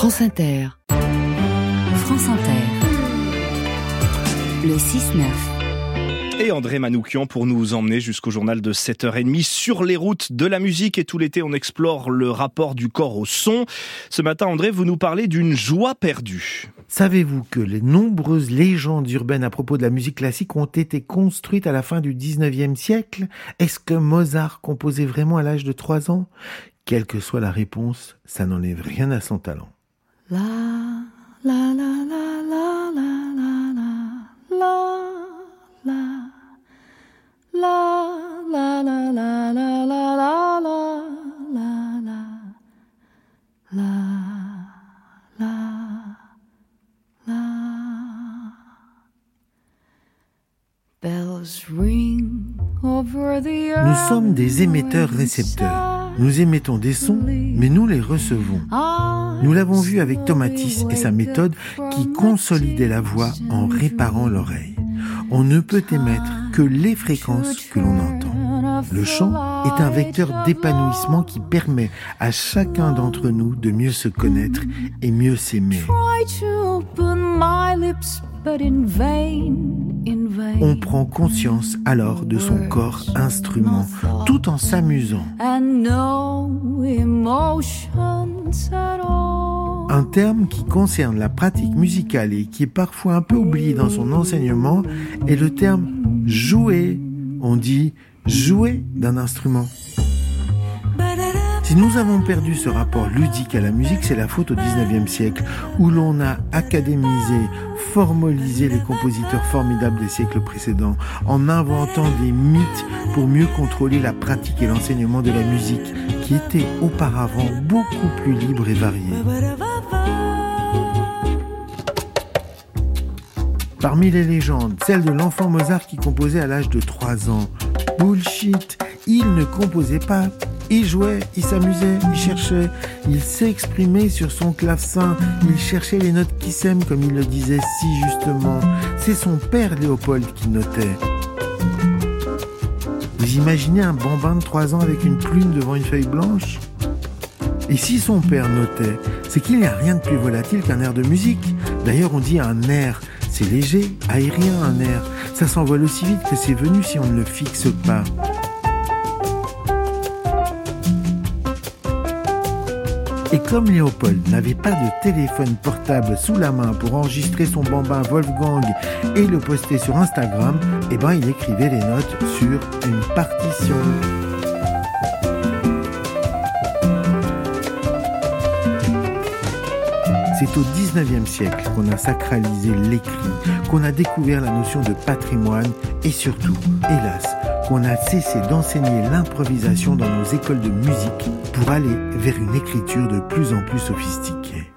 France Inter. France Inter. Le 6-9 et André Manoukian pour nous emmener jusqu'au journal de 7h30 sur les routes de la musique. Et tout l'été, on explore le rapport du corps au son. Ce matin, André, vous nous parlez d'une joie perdue. Savez-vous que les nombreuses légendes urbaines à propos de la musique classique ont été construites à la fin du 19e siècle? Est-ce que Mozart composait vraiment à l'âge de 3 ans? Quelle que soit la réponse, ça n'enlève rien à son talent. Nous sommes des émetteurs-récepteurs. Nous émettons des sons, mais nous les recevons. Nous l'avons vu avec Tomatis et sa méthode qui consolidait la voix en réparant l'oreille on ne peut émettre que les fréquences que l'on entend. Le chant est un vecteur d'épanouissement qui permet à chacun d'entre nous de mieux se connaître et mieux s'aimer. On prend conscience alors de son corps instrument tout en s'amusant. Un terme qui concerne la pratique musicale et qui est parfois un peu oublié dans son enseignement est le terme jouer. On dit jouer d'un instrument. Si nous avons perdu ce rapport ludique à la musique, c'est la faute au 19e siècle, où l'on a académisé, formalisé les compositeurs formidables des siècles précédents, en inventant des mythes pour mieux contrôler la pratique et l'enseignement de la musique, qui était auparavant beaucoup plus libre et varié. Parmi les légendes, celle de l'enfant Mozart qui composait à l'âge de 3 ans. Bullshit, il ne composait pas, il jouait, il s'amusait, il cherchait, il s'exprimait sur son clavecin, il cherchait les notes qui s'aiment comme il le disait si justement. C'est son père Léopold qui notait. Vous imaginez un bambin de 3 ans avec une plume devant une feuille blanche? Et si son père notait, c'est qu'il n'y a rien de plus volatile qu'un air de musique. D'ailleurs, on dit un air. C'est léger, aérien un air. Ça s'envole aussi vite que c'est venu si on ne le fixe pas. Et comme Léopold n'avait pas de téléphone portable sous la main pour enregistrer son bambin Wolfgang et le poster sur Instagram, eh ben il écrivait les notes sur une partition. C'est au 19e siècle qu'on a sacralisé l'écrit, qu'on a découvert la notion de patrimoine et surtout, hélas, qu'on a cessé d'enseigner l'improvisation dans nos écoles de musique pour aller vers une écriture de plus en plus sophistiquée.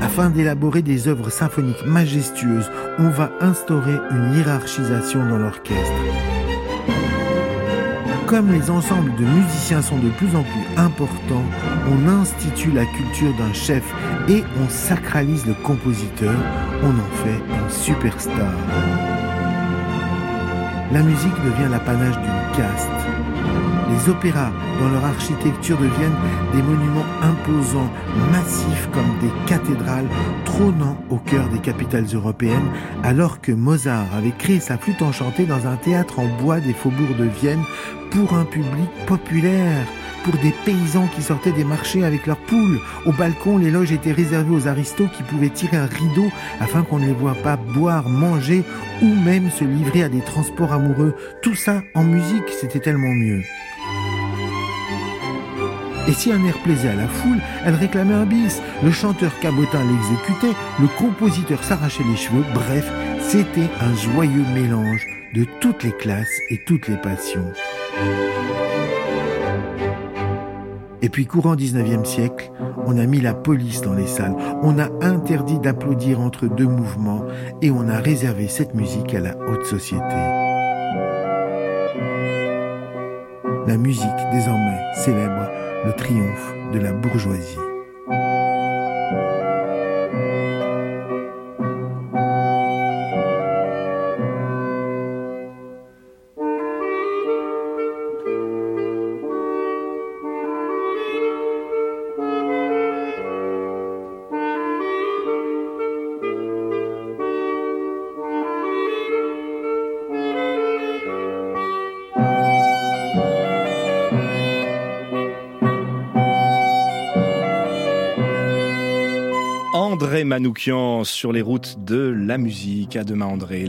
Afin d'élaborer des œuvres symphoniques majestueuses, on va instaurer une hiérarchisation dans l'orchestre. Comme les ensembles de musiciens sont de plus en plus importants, on institue la culture d'un chef et on sacralise le compositeur, on en fait une superstar. La musique devient l'apanage d'une caste. Les opéras, dans leur architecture, deviennent des monuments imposants, massifs comme des cathédrales, trônant au cœur des capitales européennes, alors que Mozart avait créé sa flûte enchantée dans un théâtre en bois des faubourgs de Vienne pour un public populaire pour des paysans qui sortaient des marchés avec leurs poules. Au balcon, les loges étaient réservées aux aristos qui pouvaient tirer un rideau afin qu'on ne les voit pas boire, manger ou même se livrer à des transports amoureux. Tout ça en musique, c'était tellement mieux. Et si un air plaisait à la foule, elle réclamait un bis. Le chanteur cabotin l'exécutait, le compositeur s'arrachait les cheveux. Bref, c'était un joyeux mélange de toutes les classes et toutes les passions. Et puis courant 19e siècle, on a mis la police dans les salles, on a interdit d'applaudir entre deux mouvements et on a réservé cette musique à la haute société. La musique désormais célèbre le triomphe de la bourgeoisie. André Manoukian sur les routes de la musique. À demain André.